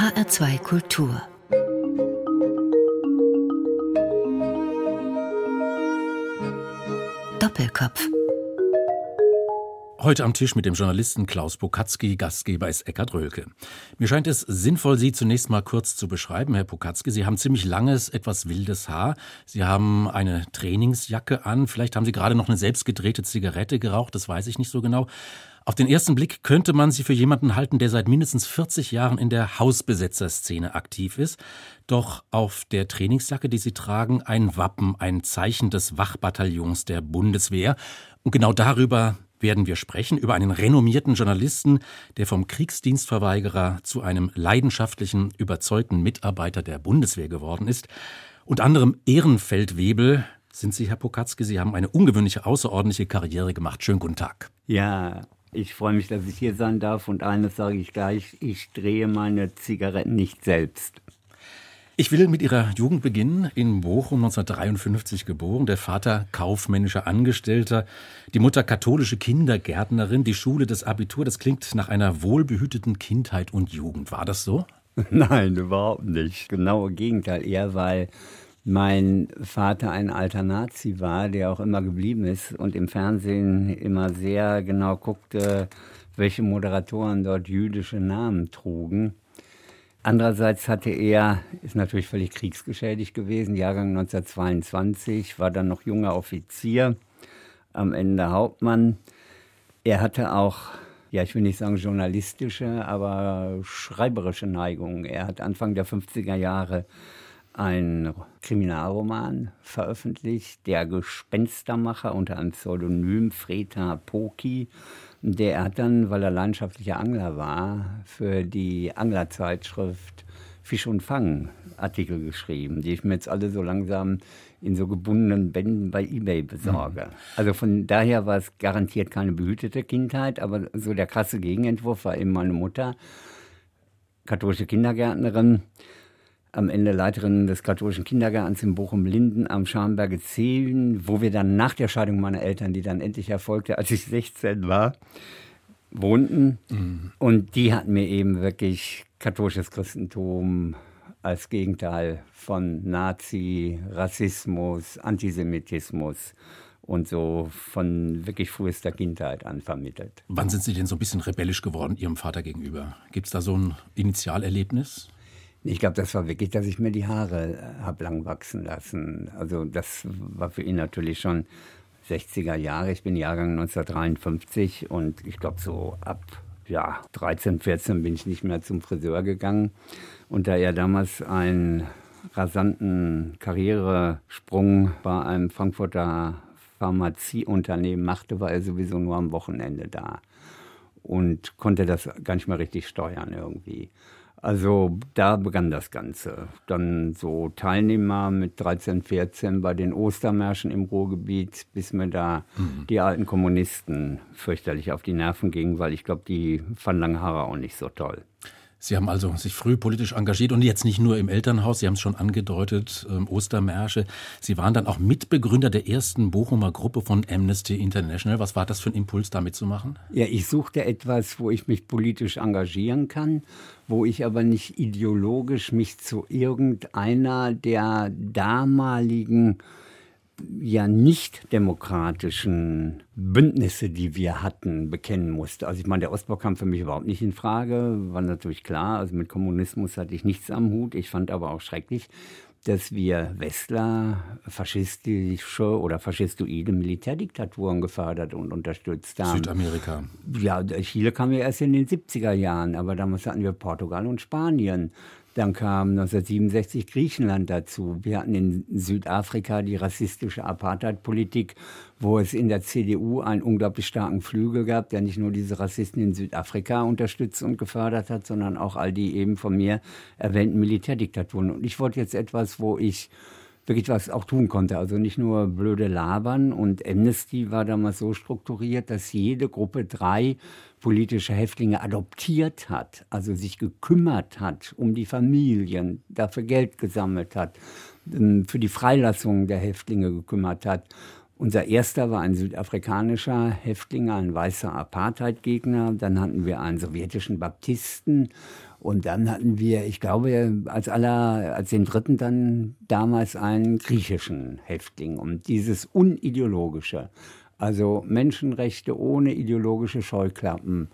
HR2 Kultur Doppelkopf Heute am Tisch mit dem Journalisten Klaus Pokatzki, Gastgeber ist Eckhard Rölke. Mir scheint es sinnvoll, Sie zunächst mal kurz zu beschreiben, Herr Pokatzki. Sie haben ziemlich langes, etwas wildes Haar. Sie haben eine Trainingsjacke an. Vielleicht haben Sie gerade noch eine selbstgedrehte Zigarette geraucht, das weiß ich nicht so genau. Auf den ersten Blick könnte man sie für jemanden halten, der seit mindestens 40 Jahren in der Hausbesetzerszene aktiv ist. Doch auf der Trainingsjacke, die Sie tragen, ein Wappen, ein Zeichen des Wachbataillons der Bundeswehr. Und genau darüber werden wir sprechen über einen renommierten Journalisten, der vom Kriegsdienstverweigerer zu einem leidenschaftlichen, überzeugten Mitarbeiter der Bundeswehr geworden ist. Unter anderem Ehrenfeldwebel sind Sie, Herr Pokatzke. Sie haben eine ungewöhnliche, außerordentliche Karriere gemacht. Schönen guten Tag. Ja, ich freue mich, dass ich hier sein darf. Und eines sage ich gleich, ich drehe meine Zigaretten nicht selbst. Ich will mit ihrer Jugend beginnen. In Bochum 1953 geboren, der Vater kaufmännischer Angestellter, die Mutter katholische Kindergärtnerin, die Schule, das Abitur. Das klingt nach einer wohlbehüteten Kindheit und Jugend. War das so? Nein, überhaupt nicht. Genau im Gegenteil. Eher weil mein Vater ein alter Nazi war, der auch immer geblieben ist und im Fernsehen immer sehr genau guckte, welche Moderatoren dort jüdische Namen trugen. Andererseits hatte er, ist natürlich völlig kriegsgeschädigt gewesen, Jahrgang 1922, war dann noch junger Offizier, am Ende Hauptmann. Er hatte auch, ja, ich will nicht sagen journalistische, aber schreiberische Neigungen. Er hat Anfang der 50er Jahre einen Kriminalroman veröffentlicht, Der Gespenstermacher unter einem Pseudonym Freta Poki der hat dann, weil er leidenschaftlicher Angler war, für die Anglerzeitschrift Fisch und Fang Artikel geschrieben, die ich mir jetzt alle so langsam in so gebundenen Bänden bei eBay besorge. Mhm. Also von daher war es garantiert keine behütete Kindheit, aber so der krasse Gegenentwurf war eben meine Mutter, katholische Kindergärtnerin, am Ende Leiterin des katholischen Kindergartens in Bochum-Linden am Scharnberge 10, wo wir dann nach der Scheidung meiner Eltern, die dann endlich erfolgte, als ich 16 war, wohnten. Mhm. Und die hatten mir eben wirklich katholisches Christentum als Gegenteil von Nazi, Rassismus, Antisemitismus und so von wirklich frühester Kindheit an vermittelt. Wann sind Sie denn so ein bisschen rebellisch geworden Ihrem Vater gegenüber? Gibt es da so ein Initialerlebnis? Ich glaube, das war wirklich, dass ich mir die Haare äh, habe lang wachsen lassen. Also das war für ihn natürlich schon 60er Jahre. Ich bin Jahrgang 1953 und ich glaube so ab ja, 13, 14 bin ich nicht mehr zum Friseur gegangen. Und da er damals einen rasanten Karrieresprung bei einem Frankfurter Pharmazieunternehmen machte, war er sowieso nur am Wochenende da und konnte das gar nicht mehr richtig steuern irgendwie. Also da begann das Ganze. Dann so Teilnehmer mit 13, 14 bei den Ostermärschen im Ruhrgebiet, bis mir da mhm. die alten Kommunisten fürchterlich auf die Nerven gingen, weil ich glaube, die fanden lange Haare auch nicht so toll. Sie haben also sich früh politisch engagiert und jetzt nicht nur im Elternhaus, Sie haben es schon angedeutet, ähm, Ostermärsche. Sie waren dann auch Mitbegründer der ersten Bochumer Gruppe von Amnesty International. Was war das für ein Impuls, da mitzumachen? Ja, ich suchte etwas, wo ich mich politisch engagieren kann, wo ich aber nicht ideologisch mich zu irgendeiner der damaligen ja nicht demokratischen Bündnisse, die wir hatten, bekennen musste. Also ich meine, der Ostblock kam für mich überhaupt nicht in Frage, war natürlich klar. Also mit Kommunismus hatte ich nichts am Hut. Ich fand aber auch schrecklich, dass wir Westler faschistische oder faschistoide Militärdiktaturen gefördert und unterstützt haben. Südamerika. Ja, Chile kam ja erst in den 70er Jahren, aber damals hatten wir Portugal und Spanien. Dann kam 1967 Griechenland dazu. Wir hatten in Südafrika die rassistische Apartheid-Politik, wo es in der CDU einen unglaublich starken Flügel gab, der nicht nur diese Rassisten in Südafrika unterstützt und gefördert hat, sondern auch all die eben von mir erwähnten Militärdiktaturen. Und ich wollte jetzt etwas, wo ich wirklich was auch tun konnte. Also nicht nur blöde labern. Und Amnesty war damals so strukturiert, dass jede Gruppe drei politische Häftlinge adoptiert hat, also sich gekümmert hat um die Familien, dafür Geld gesammelt hat, ähm, für die Freilassung der Häftlinge gekümmert hat Unser erster war ein südafrikanischer Häftling, ein weißer Apartheidgegner. Dann hatten wir einen sowjetischen Baptisten. Und dann hatten wir, ich glaube, als aller, als den dritten dann damals einen griechischen Häftling. Und dieses unideologische, also Menschenrechte ohne ideologische Scheuklappen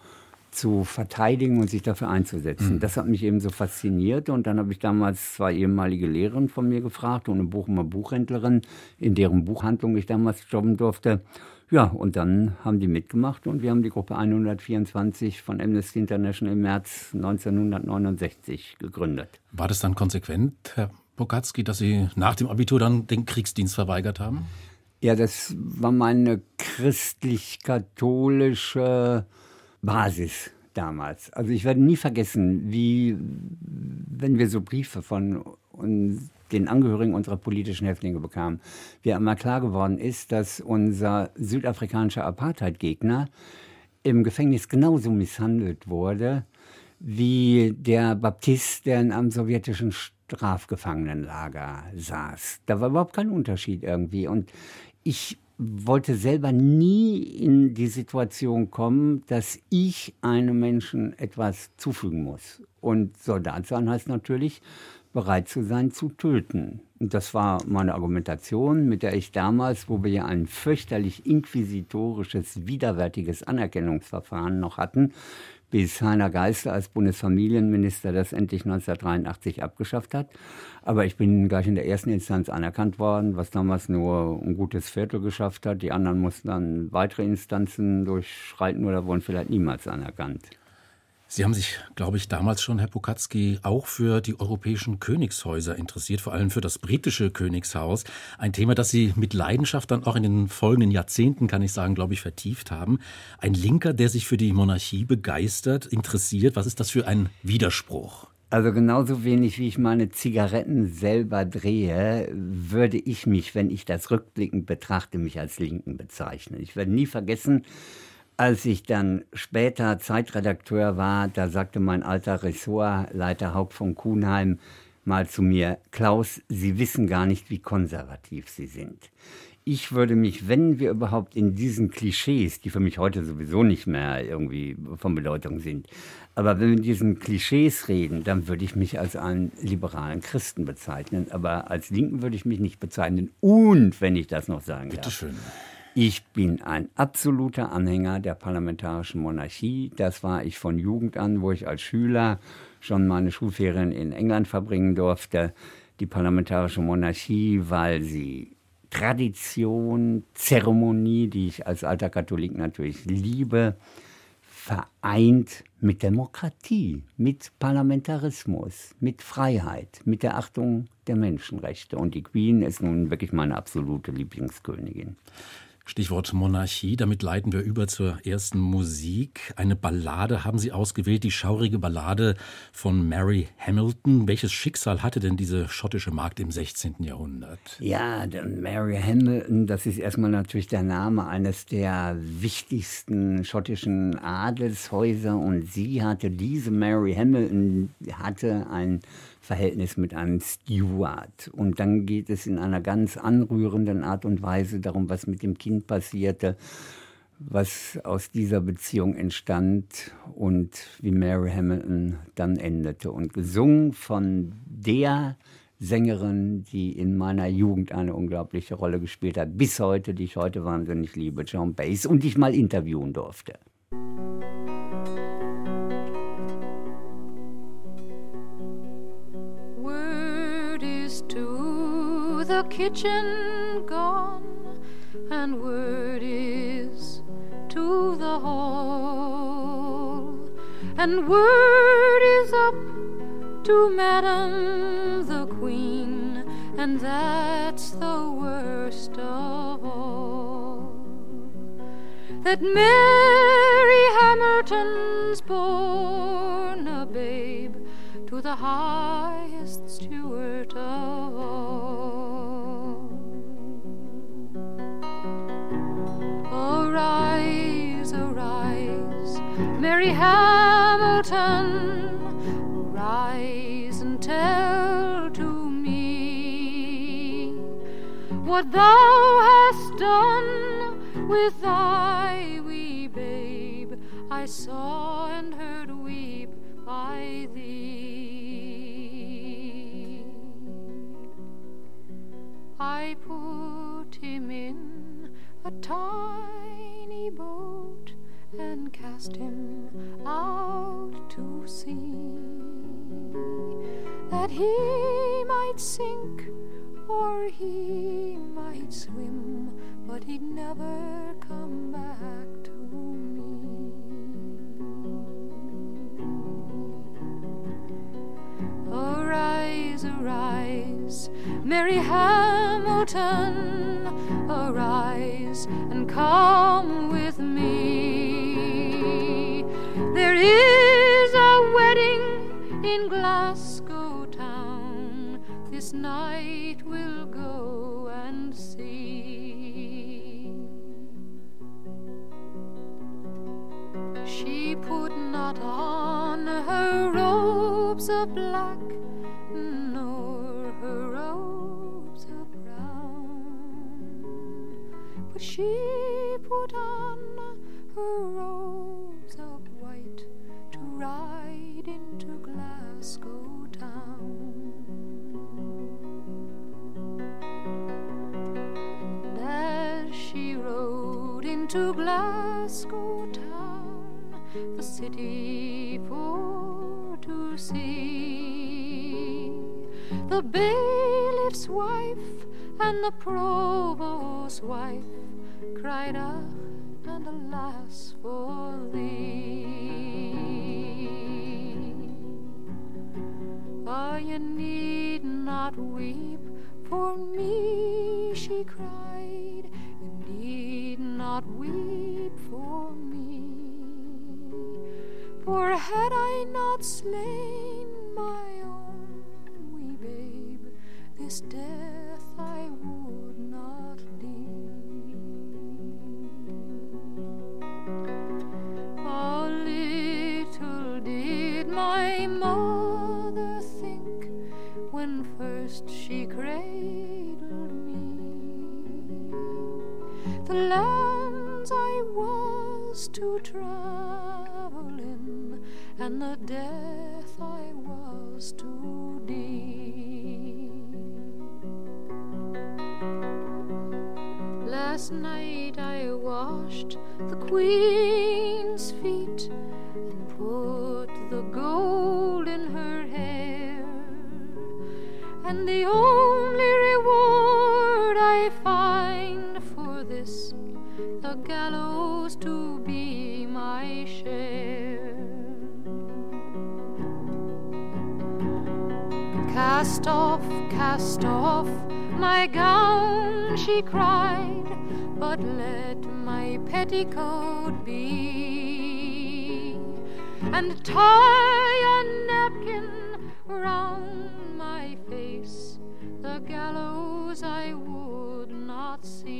zu verteidigen und sich dafür einzusetzen. Mhm. Das hat mich eben so fasziniert. Und dann habe ich damals zwei ehemalige Lehrerinnen von mir gefragt und eine Bochumer Buchhändlerin, in deren Buchhandlung ich damals jobben durfte. Ja, und dann haben die mitgemacht und wir haben die Gruppe 124 von Amnesty International im März 1969 gegründet. War das dann konsequent, Herr Bogatzki, dass Sie nach dem Abitur dann den Kriegsdienst verweigert haben? Ja, das war meine christlich-katholische Basis damals. Also ich werde nie vergessen, wie, wenn wir so Briefe von den Angehörigen unserer politischen Häftlinge bekamen, wie einmal klar geworden ist, dass unser südafrikanischer Apartheid-Gegner im Gefängnis genauso misshandelt wurde wie der Baptist, der in einem sowjetischen Strafgefangenenlager saß. Da war überhaupt kein Unterschied irgendwie. Und ich wollte selber nie in die Situation kommen, dass ich einem Menschen etwas zufügen muss. Und Soldat sein heißt natürlich, bereit zu sein, zu töten. Und das war meine Argumentation, mit der ich damals, wo wir ja ein fürchterlich inquisitorisches, widerwärtiges Anerkennungsverfahren noch hatten, bis Heiner Geister als Bundesfamilienminister das endlich 1983 abgeschafft hat. Aber ich bin gleich in der ersten Instanz anerkannt worden, was damals nur ein gutes Viertel geschafft hat. Die anderen mussten dann weitere Instanzen durchschreiten oder wurden vielleicht niemals anerkannt. Sie haben sich, glaube ich, damals schon, Herr Pokatzki, auch für die europäischen Königshäuser interessiert, vor allem für das britische Königshaus. Ein Thema, das Sie mit Leidenschaft dann auch in den folgenden Jahrzehnten, kann ich sagen, glaube ich, vertieft haben. Ein Linker, der sich für die Monarchie begeistert, interessiert. Was ist das für ein Widerspruch? Also genauso wenig wie ich meine Zigaretten selber drehe, würde ich mich, wenn ich das rückblickend betrachte, mich als Linken bezeichnen. Ich werde nie vergessen, als ich dann später Zeitredakteur war, da sagte mein alter Ressortleiter Haupt von Kuhnheim mal zu mir, Klaus, Sie wissen gar nicht, wie konservativ Sie sind. Ich würde mich, wenn wir überhaupt in diesen Klischees, die für mich heute sowieso nicht mehr irgendwie von Bedeutung sind, aber wenn wir in diesen Klischees reden, dann würde ich mich als einen liberalen Christen bezeichnen. Aber als Linken würde ich mich nicht bezeichnen. Und wenn ich das noch sagen Bitte darf. schön. Ich bin ein absoluter Anhänger der parlamentarischen Monarchie. Das war ich von Jugend an, wo ich als Schüler schon meine Schulferien in England verbringen durfte. Die parlamentarische Monarchie, weil sie Tradition, Zeremonie, die ich als alter Katholik natürlich liebe, vereint mit Demokratie, mit Parlamentarismus, mit Freiheit, mit der Achtung der Menschenrechte. Und die Queen ist nun wirklich meine absolute Lieblingskönigin. Stichwort Monarchie, damit leiten wir über zur ersten Musik. Eine Ballade haben Sie ausgewählt, die schaurige Ballade von Mary Hamilton. Welches Schicksal hatte denn diese schottische Magd im 16. Jahrhundert? Ja, Mary Hamilton, das ist erstmal natürlich der Name eines der wichtigsten schottischen Adelshäuser und sie hatte, diese Mary Hamilton, hatte ein Verhältnis mit einem Steward. Und dann geht es in einer ganz anrührenden Art und Weise darum, was mit dem Kind passierte, was aus dieser Beziehung entstand und wie Mary Hamilton dann endete. Und gesungen von der Sängerin, die in meiner Jugend eine unglaubliche Rolle gespielt hat, bis heute, die ich heute wahnsinnig liebe, John Bass, und ich mal interviewen durfte. The kitchen gone, and word is to the hall, and word is up to Madam the Queen, and that's the worst of all. That Mary Hamilton's born a babe to the highest steward of all. Mary Hamilton, rise and tell to me what thou hast done with thy wee babe. I saw and heard weep by thee. I put him in a tiny boat cast him out to sea that he might sink or he might swim, but he'd never come back to me. Arise, arise, Mary Hamilton, arise and come is a wedding in Glasgow town this night we'll go and see. She put not on her robes of black, nor her robes of brown, but she put on her robes Glasgow town. As she rode into Glasgow town, the city for to see, the bailiff's wife and the provost's wife cried ah and alas for thee. Not weep for me, she cried. You need not weep for me. For had I not slain the Queen's feet and put the gold in her hair. And the only reward I find for this, the gallows to be my share. Cast off, cast off my gown, she cried, but let petticoat be, and tie a napkin round my face, the gallows I would not see.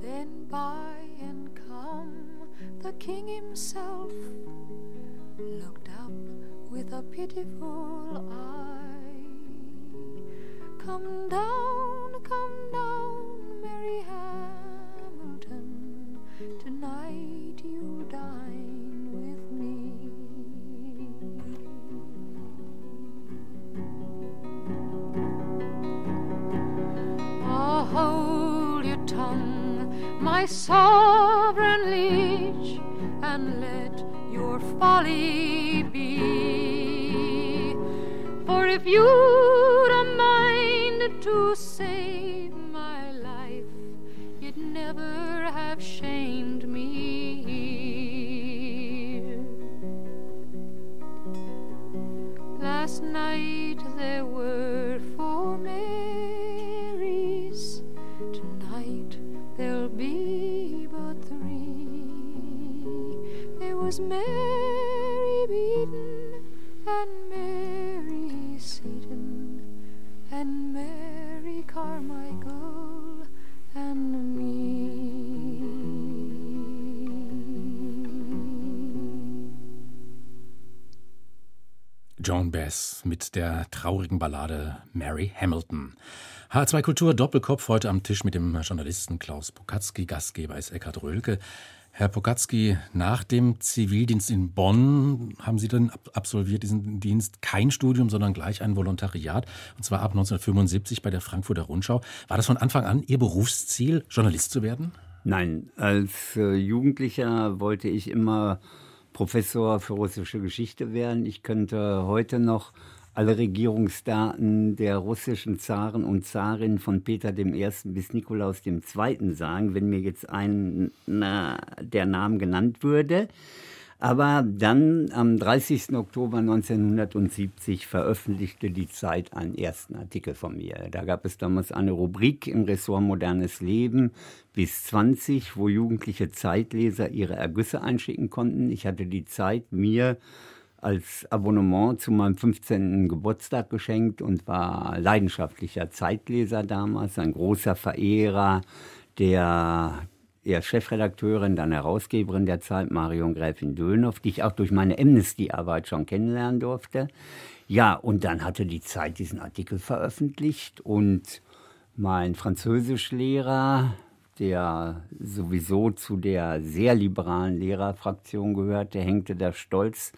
Then by and come the king himself looked up with a pitiful my sovereign liege, and let your folly Last night there were Bass mit der traurigen Ballade Mary Hamilton. H2 Kultur Doppelkopf heute am Tisch mit dem Journalisten Klaus Pokatzki. Gastgeber ist Eckhard Röhlke. Herr Pokatzki, nach dem Zivildienst in Bonn haben Sie dann absolviert diesen Dienst kein Studium, sondern gleich ein Volontariat, und zwar ab 1975 bei der Frankfurter Rundschau. War das von Anfang an Ihr Berufsziel, Journalist zu werden? Nein, als äh, Jugendlicher wollte ich immer Professor für russische Geschichte werden. Ich könnte heute noch alle Regierungsdaten der russischen Zaren und Zarinnen von Peter I. bis Nikolaus II. sagen, wenn mir jetzt ein na, der Name genannt würde. Aber dann am 30. Oktober 1970 veröffentlichte die Zeit einen ersten Artikel von mir. Da gab es damals eine Rubrik im Ressort Modernes Leben bis 20, wo jugendliche Zeitleser ihre Ergüsse einschicken konnten. Ich hatte die Zeit mir als Abonnement zu meinem 15. Geburtstag geschenkt und war leidenschaftlicher Zeitleser damals, ein großer Verehrer der erst Chefredakteurin, dann Herausgeberin der Zeit, Marion Gräfin Dönhoff, die ich auch durch meine Amnesty-Arbeit schon kennenlernen durfte. Ja, und dann hatte die Zeit diesen Artikel veröffentlicht und mein Französischlehrer, der sowieso zu der sehr liberalen Lehrerfraktion gehörte, hängte da stolz,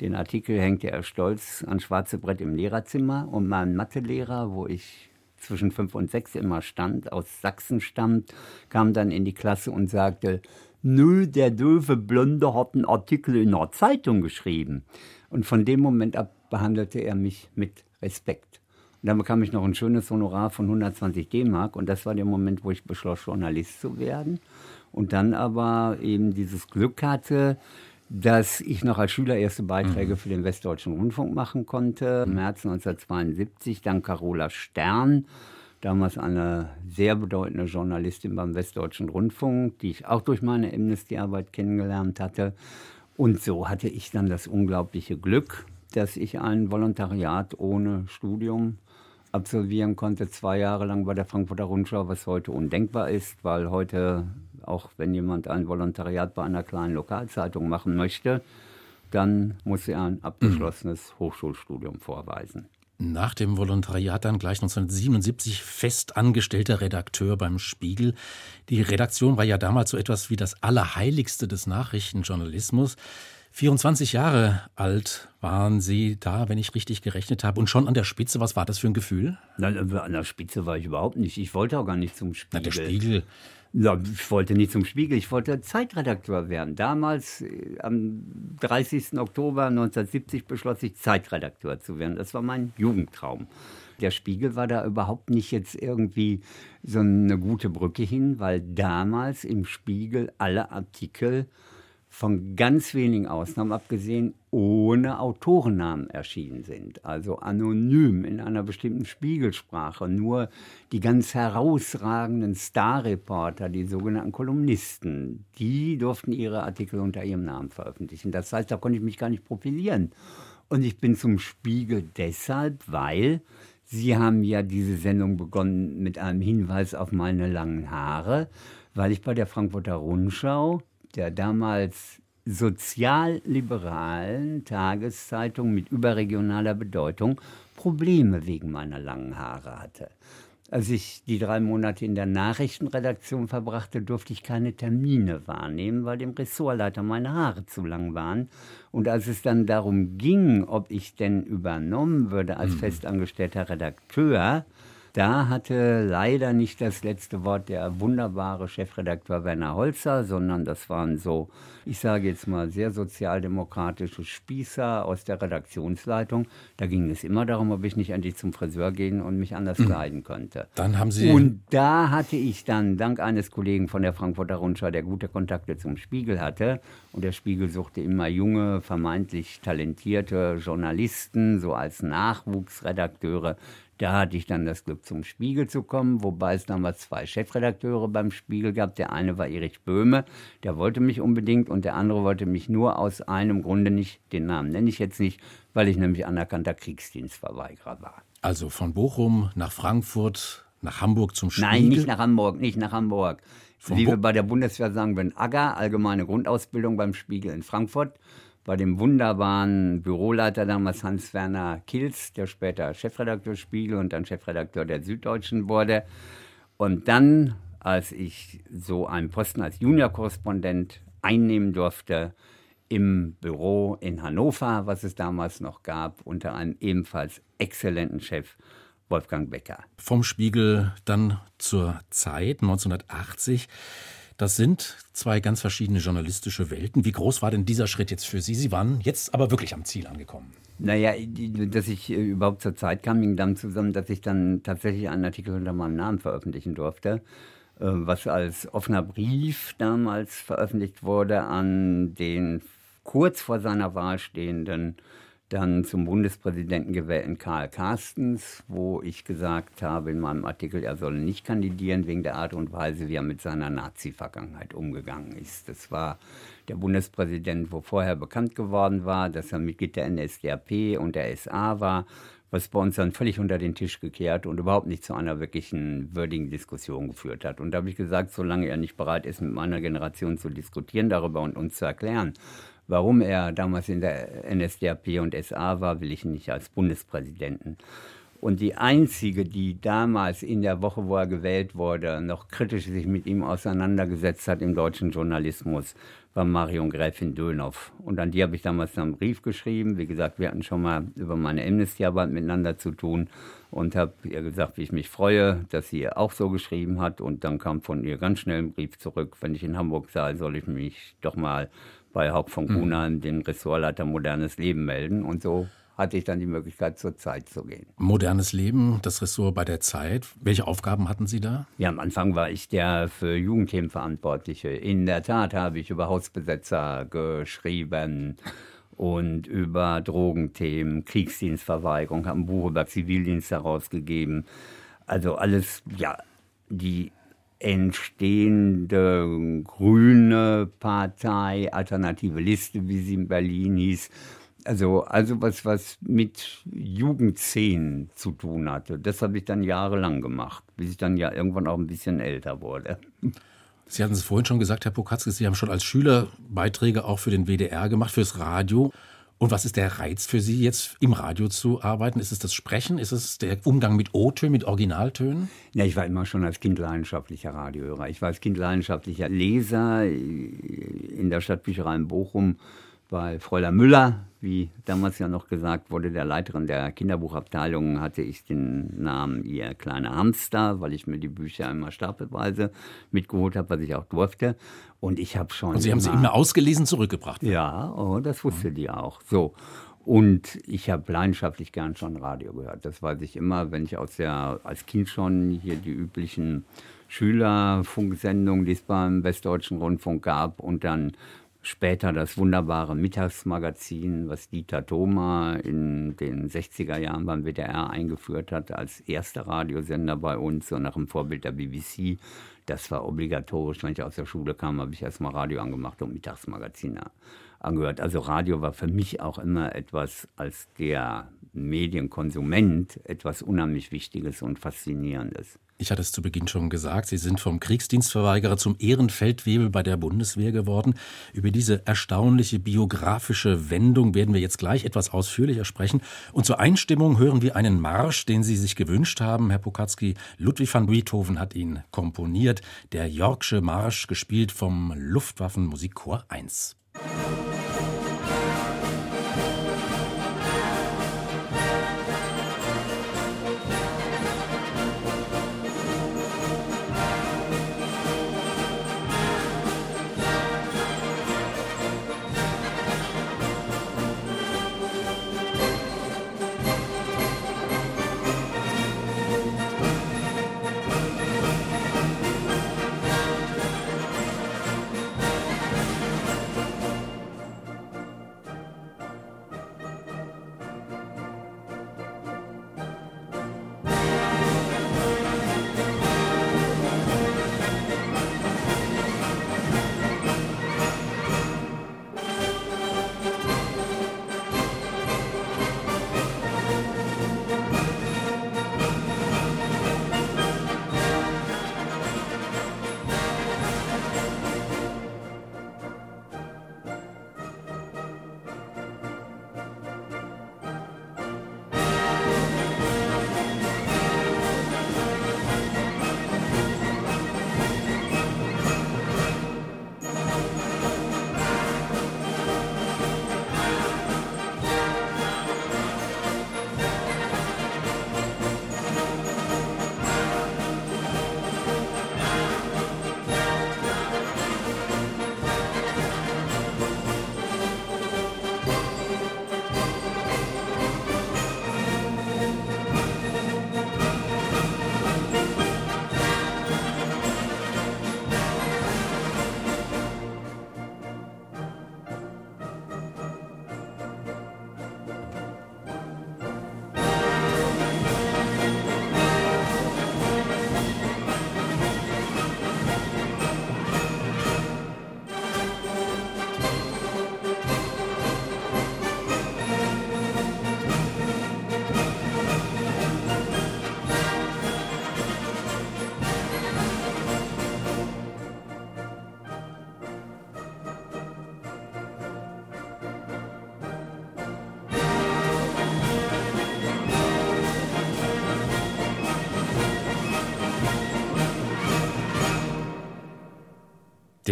den Artikel hängte er stolz an schwarze Brett im Lehrerzimmer und mein Mathelehrer, wo ich zwischen fünf und sechs immer stand, aus Sachsen stammt, kam dann in die Klasse und sagte, Nö, der doofe Blonde hat einen Artikel in einer Zeitung geschrieben. Und von dem Moment ab behandelte er mich mit Respekt. Und dann bekam ich noch ein schönes Honorar von 120 D-Mark und das war der Moment, wo ich beschloss, Journalist zu werden. Und dann aber eben dieses Glück hatte, dass ich noch als Schüler erste Beiträge mhm. für den Westdeutschen Rundfunk machen konnte. Im März 1972 dann Carola Stern, damals eine sehr bedeutende Journalistin beim Westdeutschen Rundfunk, die ich auch durch meine Amnesty-Arbeit kennengelernt hatte. Und so hatte ich dann das unglaubliche Glück, dass ich ein Volontariat ohne Studium absolvieren konnte, zwei Jahre lang bei der Frankfurter Rundschau, was heute undenkbar ist, weil heute auch wenn jemand ein Volontariat bei einer kleinen Lokalzeitung machen möchte, dann muss er ein abgeschlossenes mhm. Hochschulstudium vorweisen. Nach dem Volontariat dann gleich 1977 fest angestellter Redakteur beim Spiegel. Die Redaktion war ja damals so etwas wie das Allerheiligste des Nachrichtenjournalismus. 24 Jahre alt waren Sie da, wenn ich richtig gerechnet habe, und schon an der Spitze. Was war das für ein Gefühl? Nein, an der Spitze war ich überhaupt nicht. Ich wollte auch gar nicht zum Spiegel. Na, der Spiegel ich wollte nicht zum Spiegel, ich wollte Zeitredakteur werden. Damals, äh, am 30. Oktober 1970, beschloss ich, Zeitredakteur zu werden. Das war mein Jugendtraum. Der Spiegel war da überhaupt nicht jetzt irgendwie so eine gute Brücke hin, weil damals im Spiegel alle Artikel von ganz wenigen Ausnahmen abgesehen ohne Autorennamen erschienen sind, also anonym in einer bestimmten Spiegelsprache. Nur die ganz herausragenden Starreporter, die sogenannten Kolumnisten, die durften ihre Artikel unter ihrem Namen veröffentlichen. Das heißt, da konnte ich mich gar nicht profilieren. Und ich bin zum Spiegel deshalb, weil Sie haben ja diese Sendung begonnen mit einem Hinweis auf meine langen Haare, weil ich bei der Frankfurter Rundschau der damals sozialliberalen Tageszeitung mit überregionaler Bedeutung Probleme wegen meiner langen Haare hatte. Als ich die drei Monate in der Nachrichtenredaktion verbrachte, durfte ich keine Termine wahrnehmen, weil dem Ressortleiter meine Haare zu lang waren. Und als es dann darum ging, ob ich denn übernommen würde als mhm. festangestellter Redakteur, da hatte leider nicht das letzte Wort der wunderbare Chefredakteur Werner Holzer, sondern das waren so, ich sage jetzt mal, sehr sozialdemokratische Spießer aus der Redaktionsleitung. Da ging es immer darum, ob ich nicht endlich zum Friseur gehen und mich anders mhm. kleiden könnte. Dann haben Sie. Und da hatte ich dann, dank eines Kollegen von der Frankfurter Rundschau, der gute Kontakte zum Spiegel hatte, und der Spiegel suchte immer junge, vermeintlich talentierte Journalisten, so als Nachwuchsredakteure, da hatte ich dann das Glück, zum Spiegel zu kommen, wobei es damals zwei Chefredakteure beim Spiegel gab. Der eine war Erich Böhme, der wollte mich unbedingt und der andere wollte mich nur aus einem Grunde nicht, den Namen nenne ich jetzt nicht, weil ich nämlich anerkannter Kriegsdienstverweigerer war. Also von Bochum nach Frankfurt, nach Hamburg zum Spiegel? Nein, nicht nach Hamburg, nicht nach Hamburg. Von Wie Bo wir bei der Bundeswehr sagen, wenn AGA, allgemeine Grundausbildung beim Spiegel in Frankfurt, bei dem wunderbaren Büroleiter damals Hans-Werner Kilz, der später Chefredakteur Spiegel und dann Chefredakteur der Süddeutschen wurde. Und dann, als ich so einen Posten als Juniorkorrespondent einnehmen durfte, im Büro in Hannover, was es damals noch gab, unter einem ebenfalls exzellenten Chef, Wolfgang Becker. Vom Spiegel dann zur Zeit 1980. Das sind zwei ganz verschiedene journalistische Welten. Wie groß war denn dieser Schritt jetzt für Sie? Sie waren jetzt aber wirklich am Ziel angekommen. Naja, dass ich äh, überhaupt zur Zeit kam, hing dann zusammen, dass ich dann tatsächlich einen Artikel unter meinem Namen veröffentlichen durfte, äh, was als offener Brief damals veröffentlicht wurde an den kurz vor seiner Wahl stehenden dann zum Bundespräsidenten gewählten Karl Carstens, wo ich gesagt habe in meinem Artikel, er solle nicht kandidieren wegen der Art und Weise, wie er mit seiner Nazi-Vergangenheit umgegangen ist. Das war der Bundespräsident, wo vorher bekannt geworden war, dass er Mitglied der NSDAP und der SA war, was bei uns dann völlig unter den Tisch gekehrt und überhaupt nicht zu einer wirklichen würdigen Diskussion geführt hat. Und da habe ich gesagt, solange er nicht bereit ist, mit meiner Generation zu diskutieren darüber und uns zu erklären, Warum er damals in der NSDAP und SA war, will ich nicht als Bundespräsidenten. Und die einzige, die damals in der Woche, wo er gewählt wurde, noch kritisch sich mit ihm auseinandergesetzt hat im deutschen Journalismus, war Marion Gräfin Dönhoff. Und an die habe ich damals einen Brief geschrieben. Wie gesagt, wir hatten schon mal über meine Amnesty-Arbeit miteinander zu tun und habe ihr gesagt, wie ich mich freue, dass sie auch so geschrieben hat. Und dann kam von ihr ganz schnell ein Brief zurück, wenn ich in Hamburg sei, soll ich mich doch mal bei Haupt von mhm. Kuhnheim, mhm. den Ressortleiter Modernes Leben, melden. Und so hatte ich dann die Möglichkeit, zur Zeit zu gehen. Modernes Leben, das Ressort bei der Zeit. Welche Aufgaben hatten Sie da? Ja, am Anfang war ich der für Jugendthemen Verantwortliche. In der Tat habe ich über Hausbesetzer geschrieben und über Drogenthemen, Kriegsdienstverweigerung, habe ein Buch über Zivildienst herausgegeben. Also alles, ja, die entstehende grüne Partei, alternative Liste, wie sie in Berlin hieß. Also, also was, was mit Jugendszenen zu tun hatte. Das habe ich dann jahrelang gemacht, bis ich dann ja irgendwann auch ein bisschen älter wurde. Sie hatten es vorhin schon gesagt, Herr Pokatzke, Sie haben schon als Schüler Beiträge auch für den WDR gemacht, fürs Radio. Und was ist der Reiz für Sie jetzt im Radio zu arbeiten? Ist es das Sprechen? Ist es der Umgang mit O-Tönen, mit Originaltönen? Ja, ich war immer schon als Kind leidenschaftlicher Radiohörer. Ich war als Kind leidenschaftlicher Leser in der Stadtbücherei in Bochum bei Fräulein Müller, wie damals ja noch gesagt wurde, der Leiterin der Kinderbuchabteilung, hatte ich den Namen ihr kleiner Hamster, weil ich mir die Bücher immer stapelweise mitgeholt habe, was ich auch durfte. Und ich habe schon. Und Sie haben sie immer ausgelesen zurückgebracht. Ja, oh, das wusste mhm. die auch. So. Und ich habe leidenschaftlich gern schon Radio gehört. Das weiß ich immer, wenn ich aus der, als Kind schon hier die üblichen Schülerfunksendungen, die es beim Westdeutschen Rundfunk gab, und dann später das wunderbare Mittagsmagazin, was Dieter Thoma in den 60er Jahren beim WDR eingeführt hat, als erster Radiosender bei uns, so nach dem Vorbild der BBC. Das war obligatorisch. Wenn ich aus der Schule kam, habe ich erstmal Radio angemacht und Mittagsmagazine angehört. Also Radio war für mich auch immer etwas als der Medienkonsument etwas unheimlich Wichtiges und Faszinierendes. Ich hatte es zu Beginn schon gesagt, Sie sind vom Kriegsdienstverweigerer zum Ehrenfeldwebel bei der Bundeswehr geworden. Über diese erstaunliche biografische Wendung werden wir jetzt gleich etwas ausführlicher sprechen. Und zur Einstimmung hören wir einen Marsch, den Sie sich gewünscht haben, Herr Pokatzki. Ludwig van Beethoven hat ihn komponiert. Der Yorkshire Marsch, gespielt vom Luftwaffenmusikchor 1.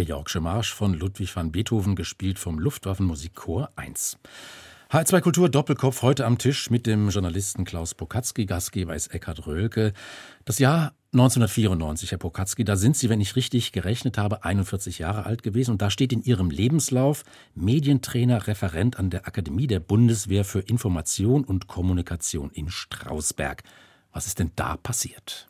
der Yorkshire Marsch von Ludwig van Beethoven, gespielt vom Luftwaffenmusikchor 1. H2 Kultur Doppelkopf heute am Tisch mit dem Journalisten Klaus Pokatzki, Gastgeber ist Eckhard Röhlke. Das Jahr 1994, Herr Pokatzki, da sind Sie, wenn ich richtig gerechnet habe, 41 Jahre alt gewesen und da steht in Ihrem Lebenslauf Medientrainer, Referent an der Akademie der Bundeswehr für Information und Kommunikation in Strausberg. Was ist denn da passiert?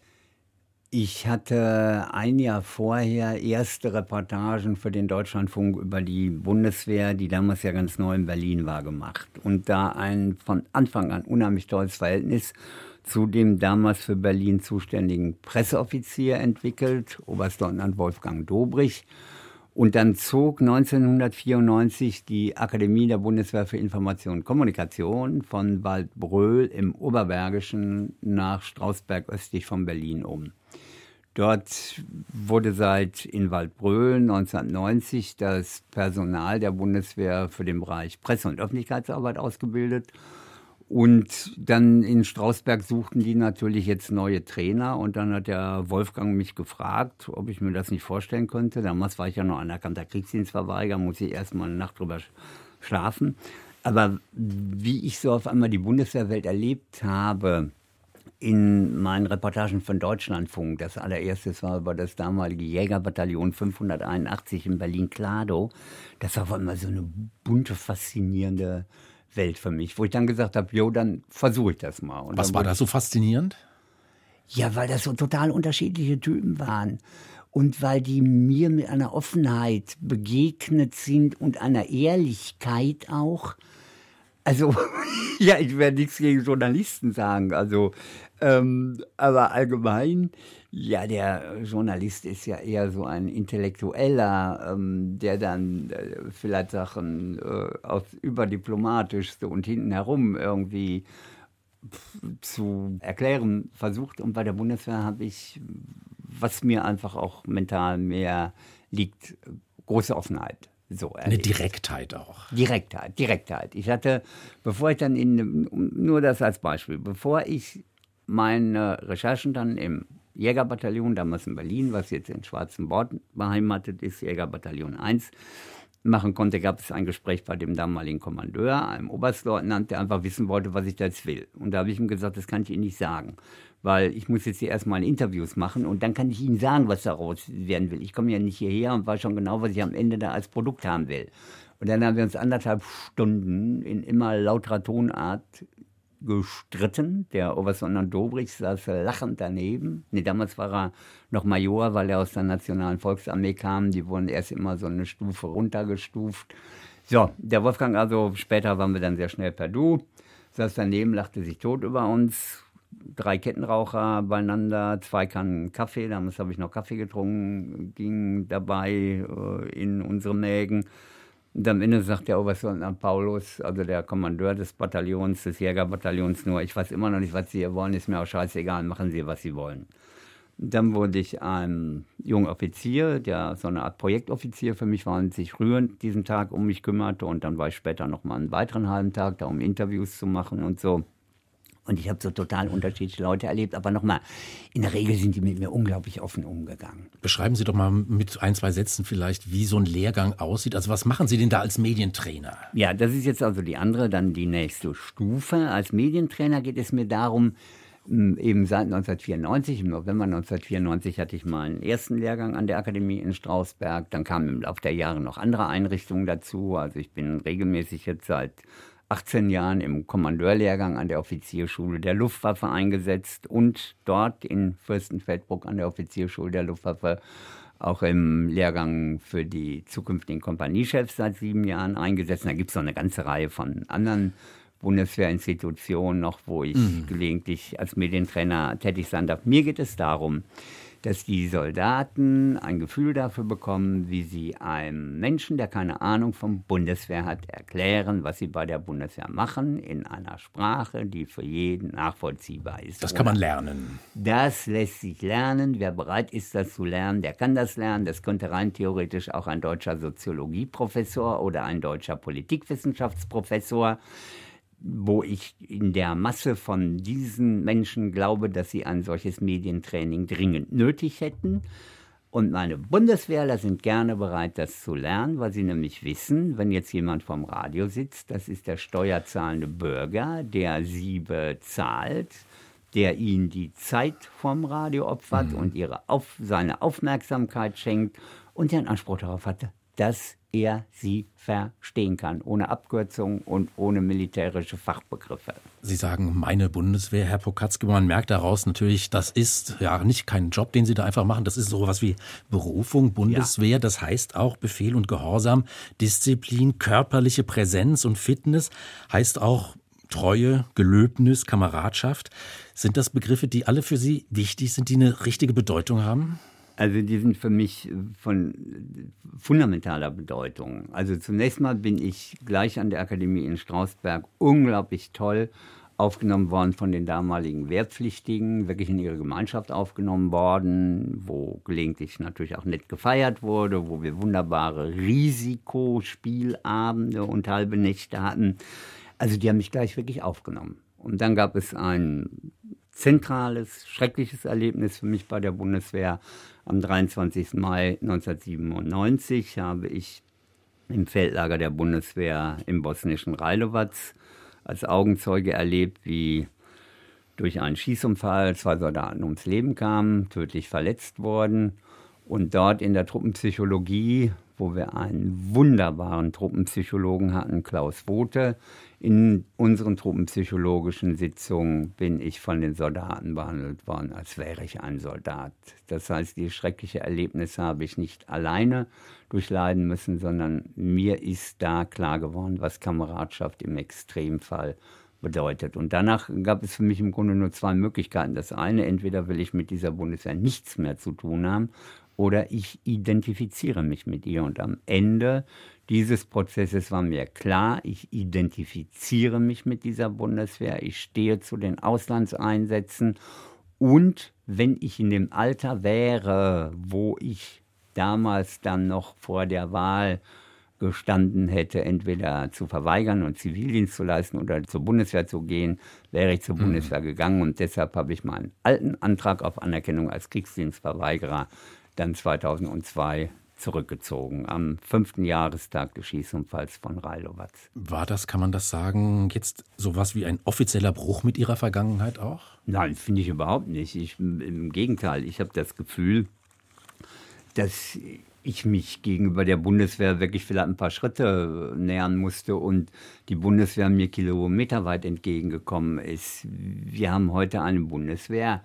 Ich hatte ein Jahr vorher erste Reportagen für den Deutschlandfunk über die Bundeswehr, die damals ja ganz neu in Berlin war, gemacht. Und da ein von Anfang an unheimlich tolles Verhältnis zu dem damals für Berlin zuständigen Presseoffizier entwickelt, Oberstleutnant Wolfgang Dobrich. Und dann zog 1994 die Akademie der Bundeswehr für Information und Kommunikation von Waldbröl im Oberbergischen nach Strausberg östlich von Berlin um. Dort wurde seit in Waldbröl 1990 das Personal der Bundeswehr für den Bereich Presse- und Öffentlichkeitsarbeit ausgebildet. Und dann in Strausberg suchten die natürlich jetzt neue Trainer. Und dann hat der Wolfgang mich gefragt, ob ich mir das nicht vorstellen könnte. Damals war ich ja noch anerkannter Kriegsdienstverweigerer, muss ich erstmal eine Nacht drüber schlafen. Aber wie ich so auf einmal die Bundeswehrwelt erlebt habe, in meinen Reportagen von Deutschlandfunk. Das allererste war über das damalige Jägerbataillon 581 in Berlin-Kladow. Das war immer so eine bunte, faszinierende Welt für mich, wo ich dann gesagt habe, jo, dann versuche ich das mal. Und Was war da so faszinierend? Ja, weil das so total unterschiedliche Typen waren. Und weil die mir mit einer Offenheit begegnet sind und einer Ehrlichkeit auch. Also, ja, ich werde nichts gegen Journalisten sagen. Also, ähm, aber allgemein, ja, der Journalist ist ja eher so ein Intellektueller, ähm, der dann äh, vielleicht Sachen äh, aus überdiplomatischste und hinten herum irgendwie zu erklären versucht. Und bei der Bundeswehr habe ich, was mir einfach auch mental mehr liegt, große Offenheit. So Eine Direktheit auch. Direktheit, Direktheit. Ich hatte, bevor ich dann in, nur das als Beispiel, bevor ich meine Recherchen dann im Jägerbataillon, damals in Berlin, was jetzt in Schwarzen Bord beheimatet ist, Jägerbataillon 1, machen konnte, gab es ein Gespräch bei dem damaligen Kommandeur, einem Oberstleutnant, der einfach wissen wollte, was ich da jetzt will. Und da habe ich ihm gesagt, das kann ich Ihnen nicht sagen, weil ich muss jetzt hier erstmal Interviews machen und dann kann ich Ihnen sagen, was daraus werden will. Ich komme ja nicht hierher und weiß schon genau, was ich am Ende da als Produkt haben will. Und dann haben wir uns anderthalb Stunden in immer lauterer Tonart gestritten. Der Oberstleutnant Dobrich saß lachend daneben. Nee, damals war er noch Major, weil er aus der Nationalen Volksarmee kam. Die wurden erst immer so eine Stufe runtergestuft. So, der Wolfgang also, später waren wir dann sehr schnell per Du, saß daneben, lachte sich tot über uns. Drei Kettenraucher beieinander, zwei Kannen Kaffee, damals habe ich noch Kaffee getrunken, ging dabei äh, in unsere Mägen. Und am Ende sagt der Oberstleutnant Paulus, also der Kommandeur des Bataillons, des Jägerbataillons, nur, ich weiß immer noch nicht, was Sie hier wollen, ist mir auch scheißegal, machen Sie, was Sie wollen. Dann wurde ich ein junger Offizier, der so eine Art Projektoffizier für mich war und sich rührend diesen Tag um mich kümmerte. Und dann war ich später noch mal einen weiteren halben Tag da, um Interviews zu machen und so. Und ich habe so total unterschiedliche Leute erlebt. Aber nochmal, in der Regel sind die mit mir unglaublich offen umgegangen. Beschreiben Sie doch mal mit ein, zwei Sätzen vielleicht, wie so ein Lehrgang aussieht. Also was machen Sie denn da als Medientrainer? Ja, das ist jetzt also die andere, dann die nächste Stufe. Als Medientrainer geht es mir darum, eben seit 1994, im November 1994 hatte ich meinen ersten Lehrgang an der Akademie in Strausberg. Dann kamen im Laufe der Jahre noch andere Einrichtungen dazu. Also ich bin regelmäßig jetzt seit 18 Jahren im Kommandeurlehrgang an der Offizierschule der Luftwaffe eingesetzt und dort in Fürstenfeldbruck an der Offizierschule der Luftwaffe auch im Lehrgang für die zukünftigen Kompaniechefs seit sieben Jahren eingesetzt. Da gibt es noch eine ganze Reihe von anderen Bundeswehrinstitutionen noch, wo ich mhm. gelegentlich als Medientrainer tätig sein darf. Mir geht es darum, dass die Soldaten ein Gefühl dafür bekommen, wie sie einem Menschen, der keine Ahnung vom Bundeswehr hat, erklären, was sie bei der Bundeswehr machen, in einer Sprache, die für jeden nachvollziehbar ist. Das kann man lernen. Das lässt sich lernen. Wer bereit ist, das zu lernen, der kann das lernen. Das könnte rein theoretisch auch ein deutscher Soziologieprofessor oder ein deutscher Politikwissenschaftsprofessor wo ich in der Masse von diesen Menschen glaube, dass sie ein solches Medientraining dringend nötig hätten. Und meine Bundeswehrler sind gerne bereit, das zu lernen, weil sie nämlich wissen, wenn jetzt jemand vom Radio sitzt, das ist der steuerzahlende Bürger, der sie bezahlt, der ihnen die Zeit vom Radio opfert mhm. und ihre auf, seine Aufmerksamkeit schenkt und der einen Anspruch darauf hatte, dass er sie verstehen kann, ohne Abkürzungen und ohne militärische Fachbegriffe. Sie sagen, meine Bundeswehr, Herr Pokatzke, man merkt daraus natürlich, das ist ja nicht kein Job, den Sie da einfach machen, das ist sowas wie Berufung, Bundeswehr, ja. das heißt auch Befehl und Gehorsam, Disziplin, körperliche Präsenz und Fitness, heißt auch Treue, Gelöbnis, Kameradschaft. Sind das Begriffe, die alle für Sie wichtig sind, die eine richtige Bedeutung haben? Also die sind für mich von fundamentaler Bedeutung. Also zunächst mal bin ich gleich an der Akademie in Strausberg unglaublich toll aufgenommen worden von den damaligen Wehrpflichtigen, wirklich in ihre Gemeinschaft aufgenommen worden, wo gelegentlich natürlich auch nett gefeiert wurde, wo wir wunderbare Risikospielabende und halbe Nächte hatten. Also die haben mich gleich wirklich aufgenommen. Und dann gab es ein zentrales, schreckliches Erlebnis für mich bei der Bundeswehr. Am 23. Mai 1997 habe ich im Feldlager der Bundeswehr im bosnischen Rajlovac als Augenzeuge erlebt, wie durch einen Schießunfall zwei Soldaten ums Leben kamen, tödlich verletzt wurden. Und dort in der Truppenpsychologie, wo wir einen wunderbaren Truppenpsychologen hatten, Klaus Wote, in unseren truppenpsychologischen Sitzungen bin ich von den Soldaten behandelt worden, als wäre ich ein Soldat. Das heißt, die schreckliche Erlebnisse habe ich nicht alleine durchleiden müssen, sondern mir ist da klar geworden, was Kameradschaft im Extremfall bedeutet. Und danach gab es für mich im Grunde nur zwei Möglichkeiten. Das eine, entweder will ich mit dieser Bundeswehr nichts mehr zu tun haben oder ich identifiziere mich mit ihr. Und am Ende dieses Prozesses war mir klar, ich identifiziere mich mit dieser Bundeswehr, ich stehe zu den Auslandseinsätzen und wenn ich in dem Alter wäre, wo ich damals dann noch vor der Wahl gestanden hätte, entweder zu verweigern und Zivildienst zu leisten oder zur Bundeswehr zu gehen, wäre ich zur mhm. Bundeswehr gegangen und deshalb habe ich meinen alten Antrag auf Anerkennung als Kriegsdienstverweigerer dann 2002 zurückgezogen, am fünften Jahrestag des Schießunfalls von Railovac. War das, kann man das sagen, jetzt sowas wie ein offizieller Bruch mit Ihrer Vergangenheit auch? Nein, finde ich überhaupt nicht. Ich, Im Gegenteil, ich habe das Gefühl, dass ich mich gegenüber der Bundeswehr wirklich vielleicht ein paar Schritte nähern musste und die Bundeswehr mir kilometerweit entgegengekommen ist. Wir haben heute eine Bundeswehr,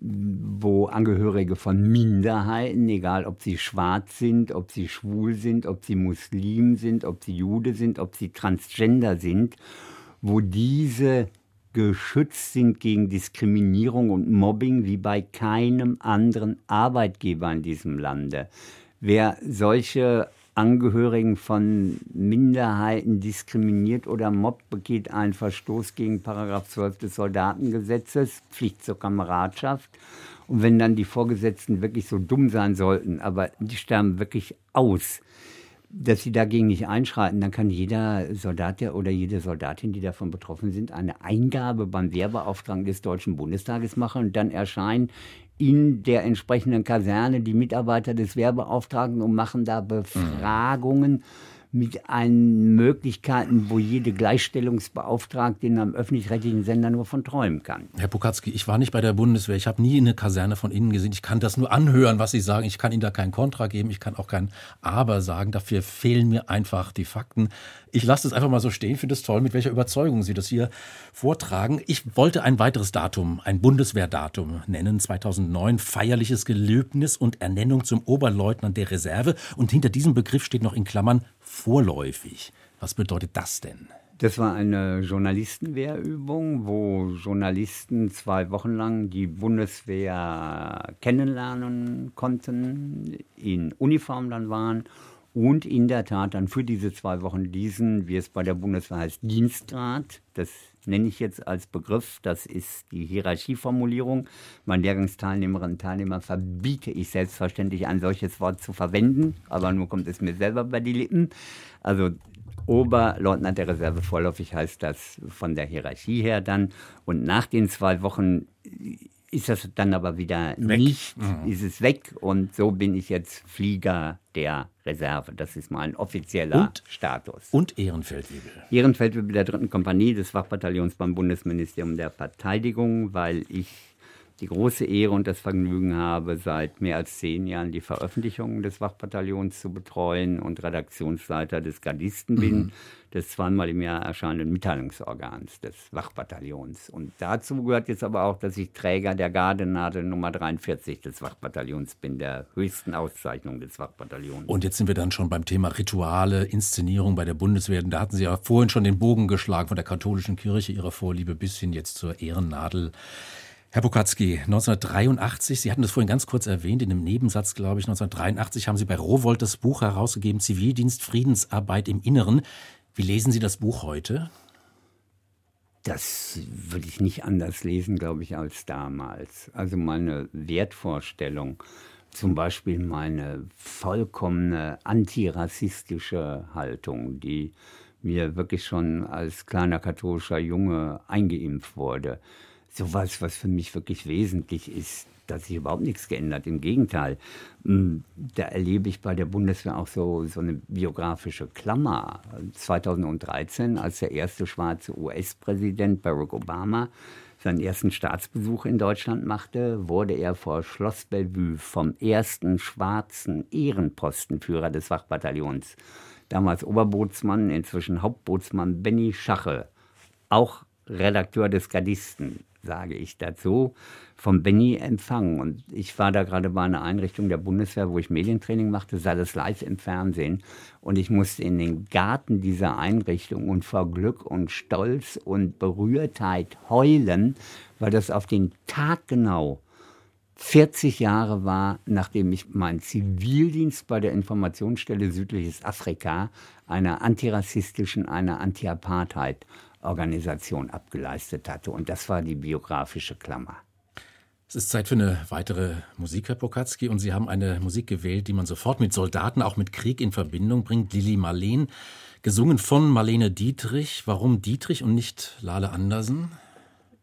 wo Angehörige von Minderheiten, egal ob sie schwarz sind, ob sie schwul sind, ob sie Muslim sind, ob sie Jude sind, ob sie Transgender sind, wo diese geschützt sind gegen Diskriminierung und Mobbing wie bei keinem anderen Arbeitgeber in diesem Lande. Wer solche Angehörigen von Minderheiten diskriminiert oder mobbt, begeht einen Verstoß gegen Paragraph 12 des Soldatengesetzes, Pflicht zur Kameradschaft. Und wenn dann die Vorgesetzten wirklich so dumm sein sollten, aber die sterben wirklich aus, dass sie dagegen nicht einschreiten, dann kann jeder Soldat oder jede Soldatin, die davon betroffen sind, eine Eingabe beim Wehrbeauftragten des Deutschen Bundestages machen und dann erscheinen in der entsprechenden Kaserne die Mitarbeiter des Wehrbeauftragten und machen da Befragungen. Mhm mit einen Möglichkeiten, wo jede Gleichstellungsbeauftragte in einem öffentlich-rechtlichen Sender nur von träumen kann. Herr Pokatzki, ich war nicht bei der Bundeswehr. Ich habe nie eine Kaserne von Ihnen gesehen. Ich kann das nur anhören, was Sie sagen. Ich kann Ihnen da kein Kontra geben. Ich kann auch kein Aber sagen. Dafür fehlen mir einfach die Fakten. Ich lasse es einfach mal so stehen. Ich finde es toll, mit welcher Überzeugung Sie das hier vortragen. Ich wollte ein weiteres Datum, ein Bundeswehrdatum nennen. 2009, feierliches Gelöbnis und Ernennung zum Oberleutnant der Reserve. Und hinter diesem Begriff steht noch in Klammern vorläufig. Was bedeutet das denn? Das war eine Journalistenwehrübung, wo Journalisten zwei Wochen lang die Bundeswehr kennenlernen konnten, in Uniform dann waren und in der Tat dann für diese zwei Wochen diesen, wie es bei der Bundeswehr heißt, Dienstgrad, das nenne ich jetzt als Begriff, das ist die Hierarchieformulierung. Meinen Lehrgangsteilnehmerinnen und Teilnehmern verbiete ich selbstverständlich ein solches Wort zu verwenden, aber nur kommt es mir selber bei die Lippen. Also Oberleutnant der Reserve vorläufig heißt das von der Hierarchie her dann. Und nach den zwei Wochen ist das dann aber wieder Weg. nicht, Mhm. ist es weg und so bin ich jetzt Flieger der Reserve. Das ist mein offizieller Und? Status. Und Ehrenfeldwebel. Ehrenfeldwebel der dritten Kompanie des Wachbataillons beim Bundesministerium der Verteidigung, weil ich die große Ehre und das Vergnügen habe, seit mehr als zehn Jahren die Veröffentlichungen des Wachbataillons zu betreuen und Redaktionsleiter des Gardisten bin, des zweimal im Jahr erscheinenden Mitteilungsorgans des Wachbataillons. Und dazu gehört jetzt aber auch, dass ich Träger der Gardenadel Nummer 43 des Wachbataillons bin, der höchsten Auszeichnung des Wachbataillons. Und jetzt sind wir dann schon beim Thema Rituale, Inszenierung bei der Bundeswehr. Da hatten Sie ja vorhin schon den Bogen geschlagen von der katholischen Kirche, Ihrer Vorliebe bis hin jetzt zur Ehrennadel. Herr Pokatzki, 1983, Sie hatten das vorhin ganz kurz erwähnt, in einem Nebensatz, glaube ich, 1983 haben Sie bei Rowold das Buch herausgegeben, Zivildienst, Friedensarbeit im Inneren. Wie lesen Sie das Buch heute? Das würde ich nicht anders lesen, glaube ich, als damals. Also meine Wertvorstellung, zum Beispiel meine vollkommene antirassistische Haltung, die mir wirklich schon als kleiner katholischer Junge eingeimpft wurde. Sowas, was für mich wirklich wesentlich ist, dass sich überhaupt nichts geändert. Im Gegenteil, mh, da erlebe ich bei der Bundeswehr auch so, so eine biografische Klammer. 2013, als der erste schwarze US-Präsident Barack Obama seinen ersten Staatsbesuch in Deutschland machte, wurde er vor Schloss Bellevue vom ersten schwarzen Ehrenpostenführer des Wachbataillons, damals Oberbootsmann, inzwischen Hauptbootsmann Benny Schache, auch Redakteur des Gardisten, sage ich dazu, vom Benny empfangen. Und ich war da gerade bei einer Einrichtung der Bundeswehr, wo ich Medientraining machte, sah das live im Fernsehen. Und ich musste in den Garten dieser Einrichtung und vor Glück und Stolz und Berührtheit heulen, weil das auf den Tag genau 40 Jahre war, nachdem ich meinen Zivildienst bei der Informationsstelle Südliches Afrika, einer antirassistischen, einer Anti-Apartheid-Organisation abgeleistet hatte. Und das war die biografische Klammer. Es ist Zeit für eine weitere Musik, Herr Pokatzki, und Sie haben eine Musik gewählt, die man sofort mit Soldaten, auch mit Krieg in Verbindung bringt. Lili Marleen, gesungen von Marlene Dietrich. Warum Dietrich und nicht Lale Andersen?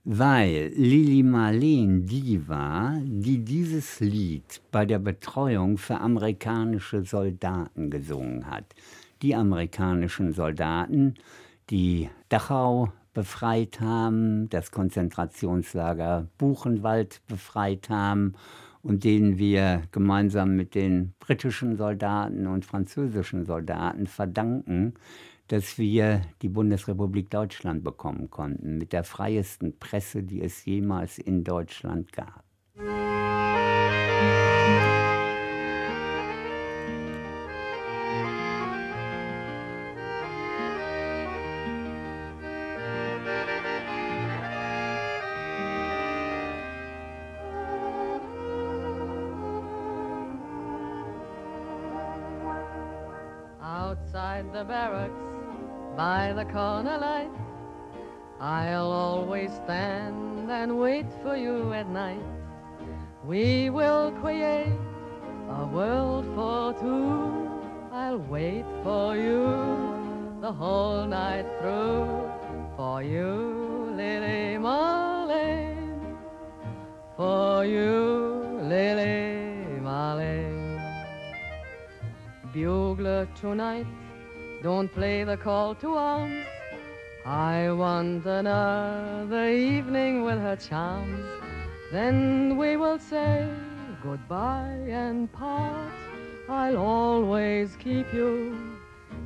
Weil Lili Marleen die war, die dieses Lied bei der Betreuung für amerikanische Soldaten gesungen hat. Die amerikanischen Soldaten, die Dachau befreit haben, das Konzentrationslager Buchenwald befreit haben und denen wir gemeinsam mit den britischen Soldaten und französischen Soldaten verdanken, dass wir die Bundesrepublik Deutschland bekommen konnten, mit der freiesten Presse, die es jemals in Deutschland gab. The corner light, I'll always stand and wait for you at night. We will create a world for two. I'll wait for you the whole night through. For you, Lily Marlene. For you, Lily Marlene. Bugler tonight, don't play the call to arms. I want another evening with her charms. Then we will say goodbye and part. I'll always keep you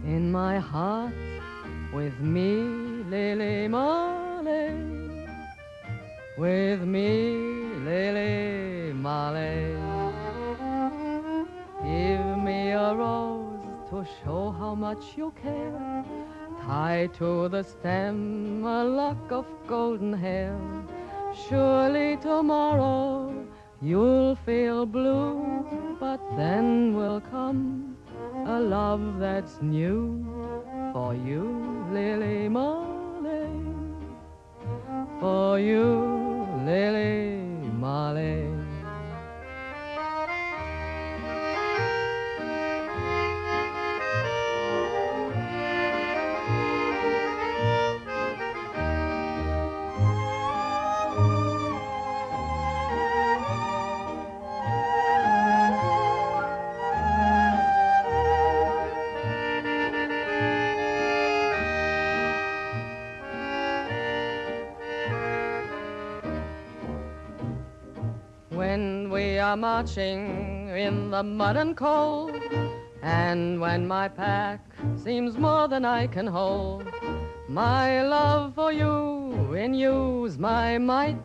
in my heart with me, Lily Marley. With me, Lily Marley. Give me a rose to show how much you care. Tie to the stem a lock of golden hair. Surely tomorrow you'll feel blue, but then will come a love that's new for you, Lily Marley. For you, Lily Marley. Are marching in the mud and cold. And when my pack seems more than I can hold, my love for you in my might.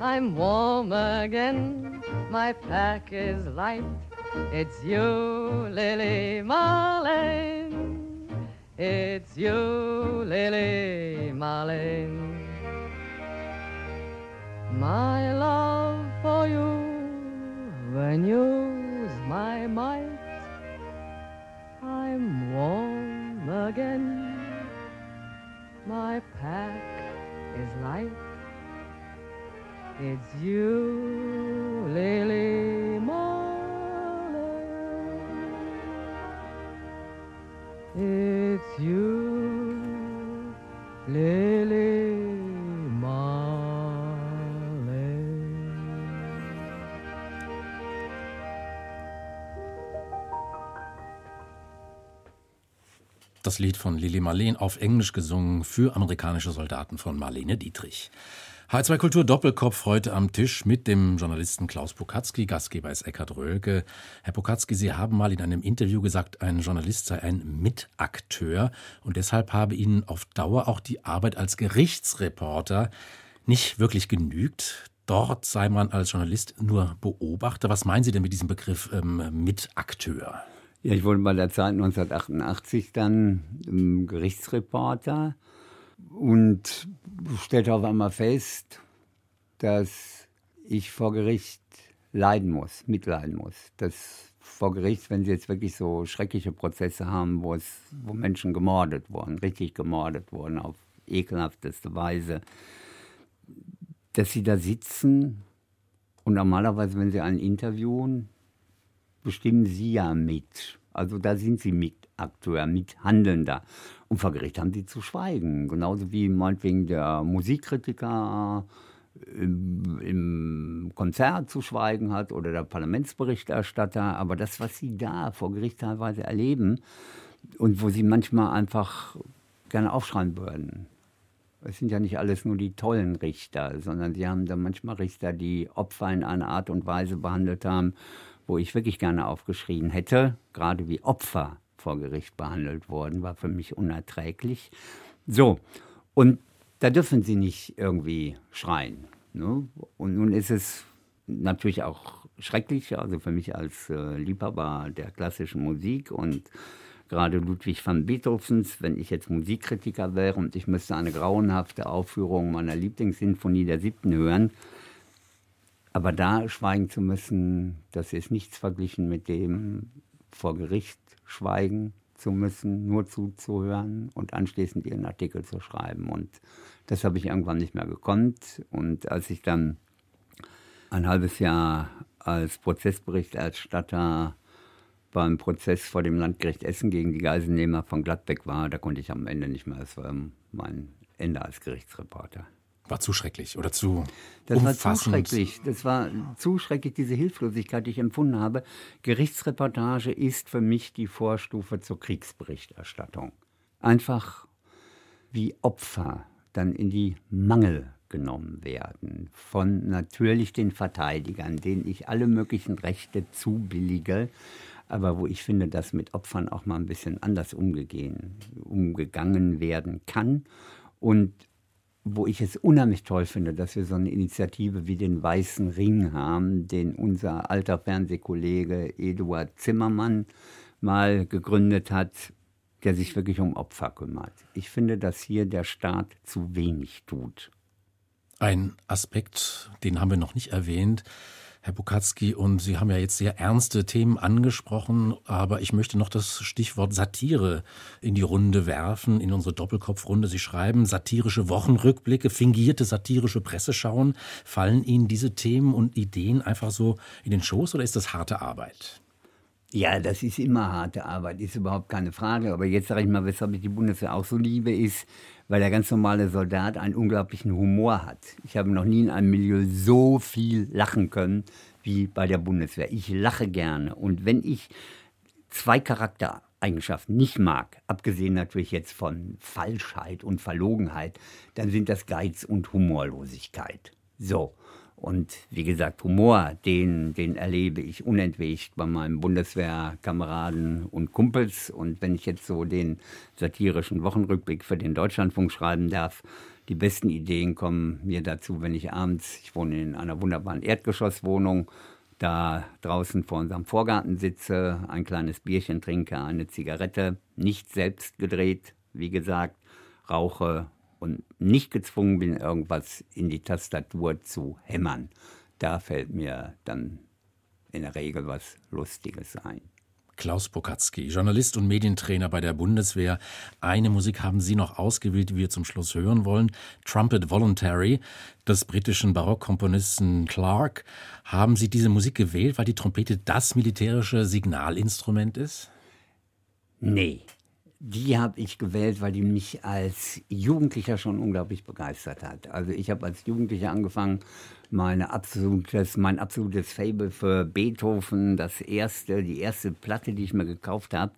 I'm warm again, my pack is light. It's you, Lily Marlene. It's you, Lily Marlene. My love for you when you's my might. I'm warm again. My pack is light. It's you, Lily Marley. It's you, Lily Das Lied von Lili Marleen auf Englisch gesungen für amerikanische Soldaten von Marlene Dietrich. H2 Kultur Doppelkopf heute am Tisch mit dem Journalisten Klaus Pokatzki, Gastgeber ist Eckhard Rölke. Herr Pokatzki, Sie haben mal in einem Interview gesagt, ein Journalist sei ein Mitakteur und deshalb habe Ihnen auf Dauer auch die Arbeit als Gerichtsreporter nicht wirklich genügt. Dort sei man als Journalist nur Beobachter. Was meinen Sie denn mit diesem Begriff ähm, Mitakteur? Ja, ich wurde bei der Zeit 1988 dann ähm, Gerichtsreporter und stellte auf einmal fest, dass ich vor Gericht leiden muss, mitleiden muss. Dass vor Gericht, wenn sie jetzt wirklich so schreckliche Prozesse haben, wo, es, wo Menschen gemordet wurden, richtig gemordet wurden, auf ekelhafteste Weise, dass sie da sitzen und normalerweise, wenn sie einen interviewen, bestimmen sie ja mit. Also da sind sie Mitakteur, Mithandelnder. Und vor Gericht haben sie zu schweigen. Genauso wie meinetwegen der Musikkritiker im, im, Konzert zu schweigen hat oder der Parlamentsberichterstatter. Aber das, was sie da vor Gericht teilweise erleben und wo sie manchmal einfach gerne aufschreien würden. Es sind ja nicht alles nur die tollen Richter, sondern sie haben da manchmal Richter, die Opfer in einer Art und Weise behandelt haben, wo ich wirklich gerne aufgeschrien hätte, gerade wie Opfer vor Gericht behandelt wurden, war für mich unerträglich. So, und da dürfen sie nicht irgendwie schreien. Ne? Und nun ist es natürlich auch schrecklich, also für mich als äh, Liebhaber der klassischen Musik und gerade Ludwig van Beethovens, wenn ich jetzt Musikkritiker wäre und ich müsste eine grauenhafte Aufführung meiner Lieblingssinfonie der siebten hören, aber da schweigen zu müssen, das ist nichts verglichen mit dem vor Gericht schweigen zu müssen, nur zuzuhören und anschließend ihren Artikel zu schreiben. Und das habe ich irgendwann nicht mehr gekonnt. Und als ich dann ein halbes Jahr als Prozessberichterstatter beim Prozess vor dem Landgericht Essen gegen die Geiselnehmer von Gladbeck war, da konnte ich am Ende nicht mehr. Das war mein Ende als Gerichtsreporter. War zu schrecklich oder zu Das war zu schrecklich. Das war zu schrecklich, diese Hilflosigkeit, die ich empfunden habe. Gerichtsreportage ist für mich die Vorstufe zur Kriegsberichterstattung. Einfach wie Opfer dann in die Mangel genommen werden von natürlich den Verteidigern, denen ich alle möglichen Rechte zubillige, aber wo ich finde, dass mit Opfern auch mal ein bisschen anders umgegangen werden kann und wo ich es unheimlich toll finde, dass wir so eine Initiative wie den Weißen Ring haben, den unser alter Fernsehkollege Eduard Zimmermann mal gegründet hat, der sich wirklich um Opfer kümmert. Ich finde, dass hier der Staat zu wenig tut. Ein Aspekt, den haben wir noch nicht erwähnt, Herr Bukatzki, und Sie haben ja jetzt sehr ernste Themen angesprochen, aber ich möchte noch das Stichwort Satire in die Runde werfen, in unsere Doppelkopfrunde. Sie schreiben satirische Wochenrückblicke, fingierte satirische Presseschauen. Fallen Ihnen diese Themen und Ideen einfach so in den Schoß oder ist das harte Arbeit? Ja, das ist immer harte Arbeit, ist überhaupt keine Frage. Aber jetzt sage ich mal, weshalb ich die Bundeswehr auch so liebe, ist, weil der ganz normale Soldat einen unglaublichen Humor hat. Ich habe noch nie in einem Milieu so viel lachen können wie bei der Bundeswehr. Ich lache gerne. Und wenn ich zwei Charaktereigenschaften nicht mag, abgesehen natürlich jetzt von Falschheit und Verlogenheit, dann sind das Geiz und Humorlosigkeit. So. Und wie gesagt, Humor, den, den erlebe ich unentwegt bei meinen Bundeswehrkameraden und Kumpels. Und wenn ich jetzt so den satirischen Wochenrückblick für den Deutschlandfunk schreiben darf, die besten Ideen kommen mir dazu, wenn ich abends, ich wohne in einer wunderbaren Erdgeschosswohnung, da draußen vor unserem Vorgarten sitze, ein kleines Bierchen trinke, eine Zigarette, nicht selbst gedreht, wie gesagt, rauche und nicht gezwungen bin, irgendwas in die Tastatur zu hämmern. Da fällt mir dann in der Regel was Lustiges ein. Klaus Pokatzki, Journalist und Medientrainer bei der Bundeswehr. Eine Musik haben Sie noch ausgewählt, die wir zum Schluss hören wollen. Trumpet Voluntary des britischen Barockkomponisten Clark. Haben Sie diese Musik gewählt, weil die Trompete das militärische Signalinstrument ist? Nee, die habe ich gewählt, weil die mich als Jugendlicher schon unglaublich begeistert hat. Also ich habe als Jugendlicher angefangen, meine absolutes, mein absolutes Fable für Beethoven, das erste, die erste Platte, die ich mir gekauft habe,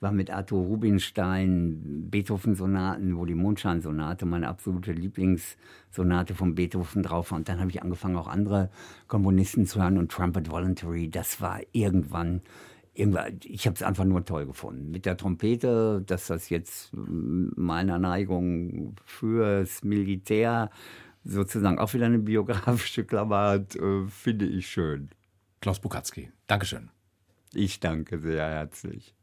war mit Arthur Rubinstein Beethoven-Sonaten, wo die Mondschein-Sonate meine absolute Lieblingssonate von Beethoven drauf war. Und dann habe ich angefangen, auch andere Komponisten zu hören und Trumpet Voluntary, das war irgendwann ich habe es einfach nur toll gefunden. Mit der Trompete, dass das jetzt meiner Neigung fürs Militär sozusagen auch wieder eine biografische Klammer hat, äh, finde ich schön. Klaus Bukatzki, Dankeschön. Ich danke sehr herzlich.